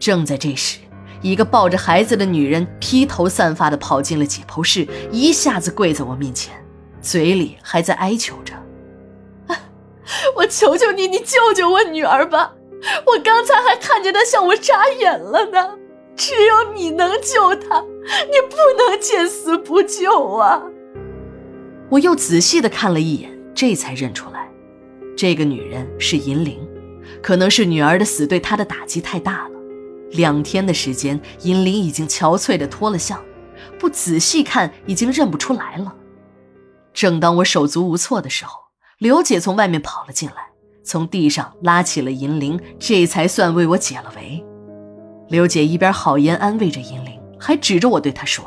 正在这时，一个抱着孩子的女人披头散发地跑进了解剖室，一下子跪在我面前，嘴里还在哀求着：“我求求你，你救救我女儿吧！我刚才还看见她向我眨眼了呢。只有你能救她，你不能见死不救啊！”我又仔细地看了一眼，这才认出来，这个女人是银铃。可能是女儿的死对她的打击太大了，两天的时间，银铃已经憔悴的脱了相，不仔细看已经认不出来了。正当我手足无措的时候，刘姐从外面跑了进来，从地上拉起了银铃，这才算为我解了围。刘姐一边好言安慰着银铃，还指着我对她说：“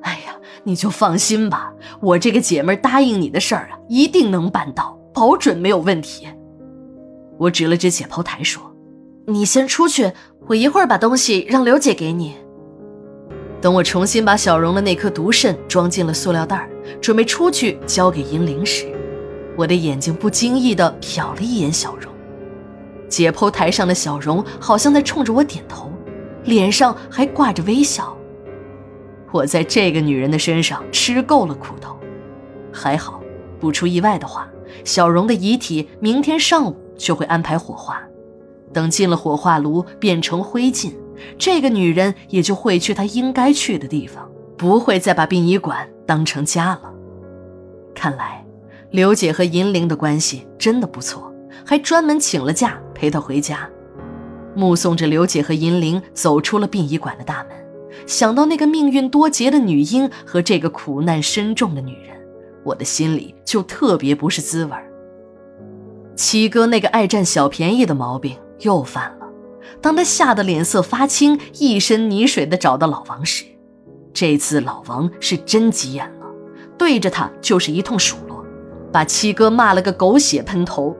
哎呀，你就放心吧，我这个姐妹答应你的事儿啊，一定能办到，保准没有问题。”我指了指解剖台说：“你先出去，我一会儿把东西让刘姐给你。”等我重新把小荣的那颗毒肾装进了塑料袋，准备出去交给银铃时，我的眼睛不经意地瞟了一眼小荣。解剖台上的小荣好像在冲着我点头，脸上还挂着微笑。我在这个女人的身上吃够了苦头，还好，不出意外的话，小荣的遗体明天上午。就会安排火化，等进了火化炉变成灰烬，这个女人也就会去她应该去的地方，不会再把殡仪馆当成家了。看来，刘姐和银铃的关系真的不错，还专门请了假陪她回家。目送着刘姐和银铃走出了殡仪馆的大门，想到那个命运多劫的女婴和这个苦难深重的女人，我的心里就特别不是滋味儿。七哥那个爱占小便宜的毛病又犯了。当他吓得脸色发青、一身泥水的找到老王时，这次老王是真急眼了，对着他就是一通数落，把七哥骂了个狗血喷头。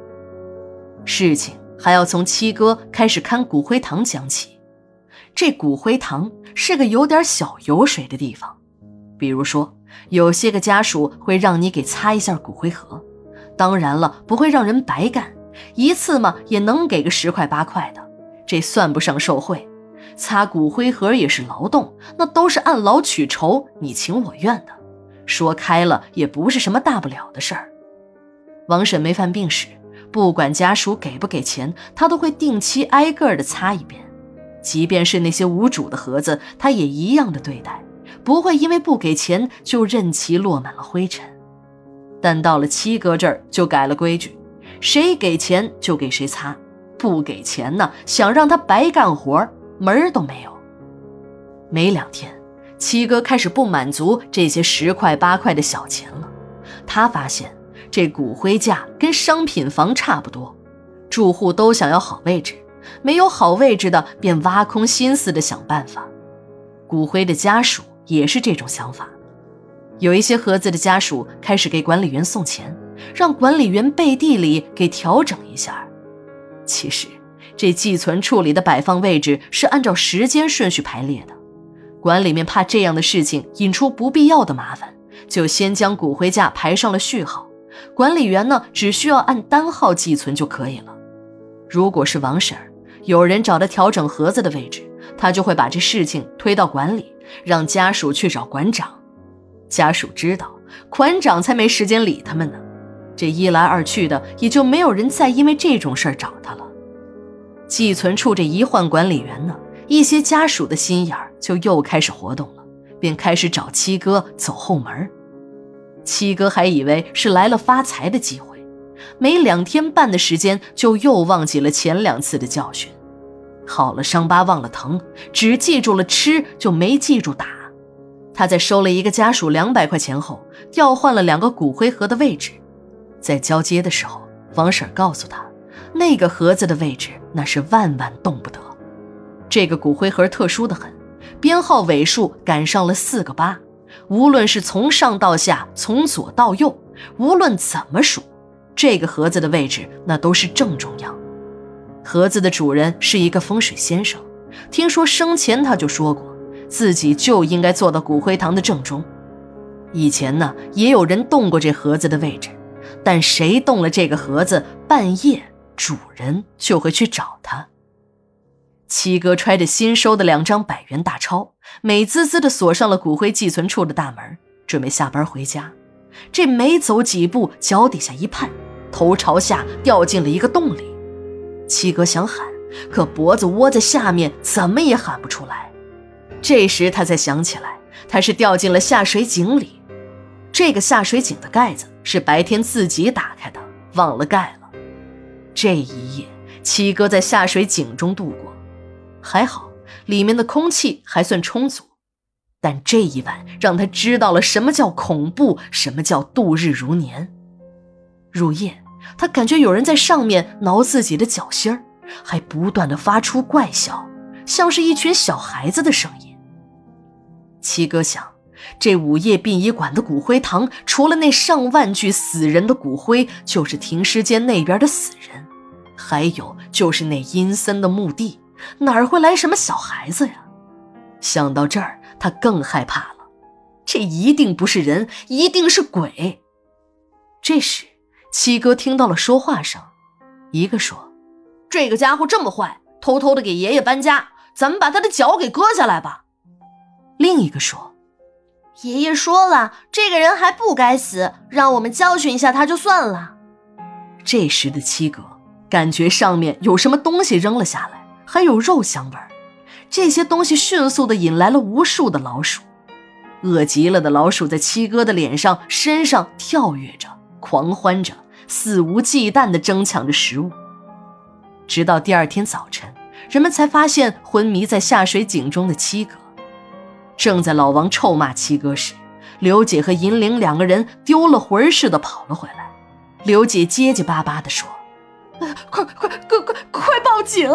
事情还要从七哥开始看骨灰堂讲起。这骨灰堂是个有点小油水的地方，比如说，有些个家属会让你给擦一下骨灰盒。当然了，不会让人白干，一次嘛也能给个十块八块的，这算不上受贿。擦骨灰盒也是劳动，那都是按劳取酬，你情我愿的。说开了也不是什么大不了的事儿。王婶没犯病时，不管家属给不给钱，她都会定期挨个的擦一遍，即便是那些无主的盒子，她也一样的对待，不会因为不给钱就任其落满了灰尘。但到了七哥这儿就改了规矩，谁给钱就给谁擦，不给钱呢，想让他白干活门儿都没有。没两天，七哥开始不满足这些十块八块的小钱了。他发现这骨灰架跟商品房差不多，住户都想要好位置，没有好位置的便挖空心思的想办法。骨灰的家属也是这种想法。有一些盒子的家属开始给管理员送钱，让管理员背地里给调整一下。其实，这寄存处里的摆放位置是按照时间顺序排列的。管里面怕这样的事情引出不必要的麻烦，就先将骨灰架排上了序号。管理员呢，只需要按单号寄存就可以了。如果是王婶儿，有人找他调整盒子的位置，他就会把这事情推到管理，让家属去找馆长。家属知道，馆长才没时间理他们呢。这一来二去的，也就没有人再因为这种事儿找他了。寄存处这一换管理员呢，一些家属的心眼儿就又开始活动了，便开始找七哥走后门。七哥还以为是来了发财的机会，没两天半的时间，就又忘记了前两次的教训。好了伤疤忘了疼，只记住了吃，就没记住打。他在收了一个家属两百块钱后，调换了两个骨灰盒的位置。在交接的时候，王婶告诉他，那个盒子的位置那是万万动不得。这个骨灰盒特殊的很，编号尾数赶上了四个八，无论是从上到下，从左到右，无论怎么数，这个盒子的位置那都是正中央。盒子的主人是一个风水先生，听说生前他就说过。自己就应该坐到骨灰堂的正中。以前呢，也有人动过这盒子的位置，但谁动了这个盒子，半夜主人就会去找他。七哥揣着新收的两张百元大钞，美滋滋的锁上了骨灰寄存处的大门，准备下班回家。这没走几步，脚底下一绊，头朝下掉进了一个洞里。七哥想喊，可脖子窝在下面，怎么也喊不出来。这时他才想起来，他是掉进了下水井里。这个下水井的盖子是白天自己打开的，忘了盖了。这一夜，七哥在下水井中度过。还好，里面的空气还算充足，但这一晚让他知道了什么叫恐怖，什么叫度日如年。入夜，他感觉有人在上面挠自己的脚心儿，还不断的发出怪笑，像是一群小孩子的声音。七哥想，这午夜殡仪馆的骨灰堂，除了那上万具死人的骨灰，就是停尸间那边的死人，还有就是那阴森的墓地。哪儿会来什么小孩子呀？想到这儿，他更害怕了。这一定不是人，一定是鬼。这时，七哥听到了说话声，一个说：“这个家伙这么坏，偷偷的给爷爷搬家，咱们把他的脚给割下来吧。”另一个说：“爷爷说了，这个人还不该死，让我们教训一下他就算了。”这时的七哥感觉上面有什么东西扔了下来。还有肉香味儿，这些东西迅速地引来了无数的老鼠，饿极了的老鼠在七哥的脸上、身上跳跃着，狂欢着，肆无忌惮地争抢着食物。直到第二天早晨，人们才发现昏迷在下水井中的七哥。正在老王臭骂七哥时，刘姐和银铃两个人丢了魂似的跑了回来。刘姐结结巴巴地说：“快快快快快报警！”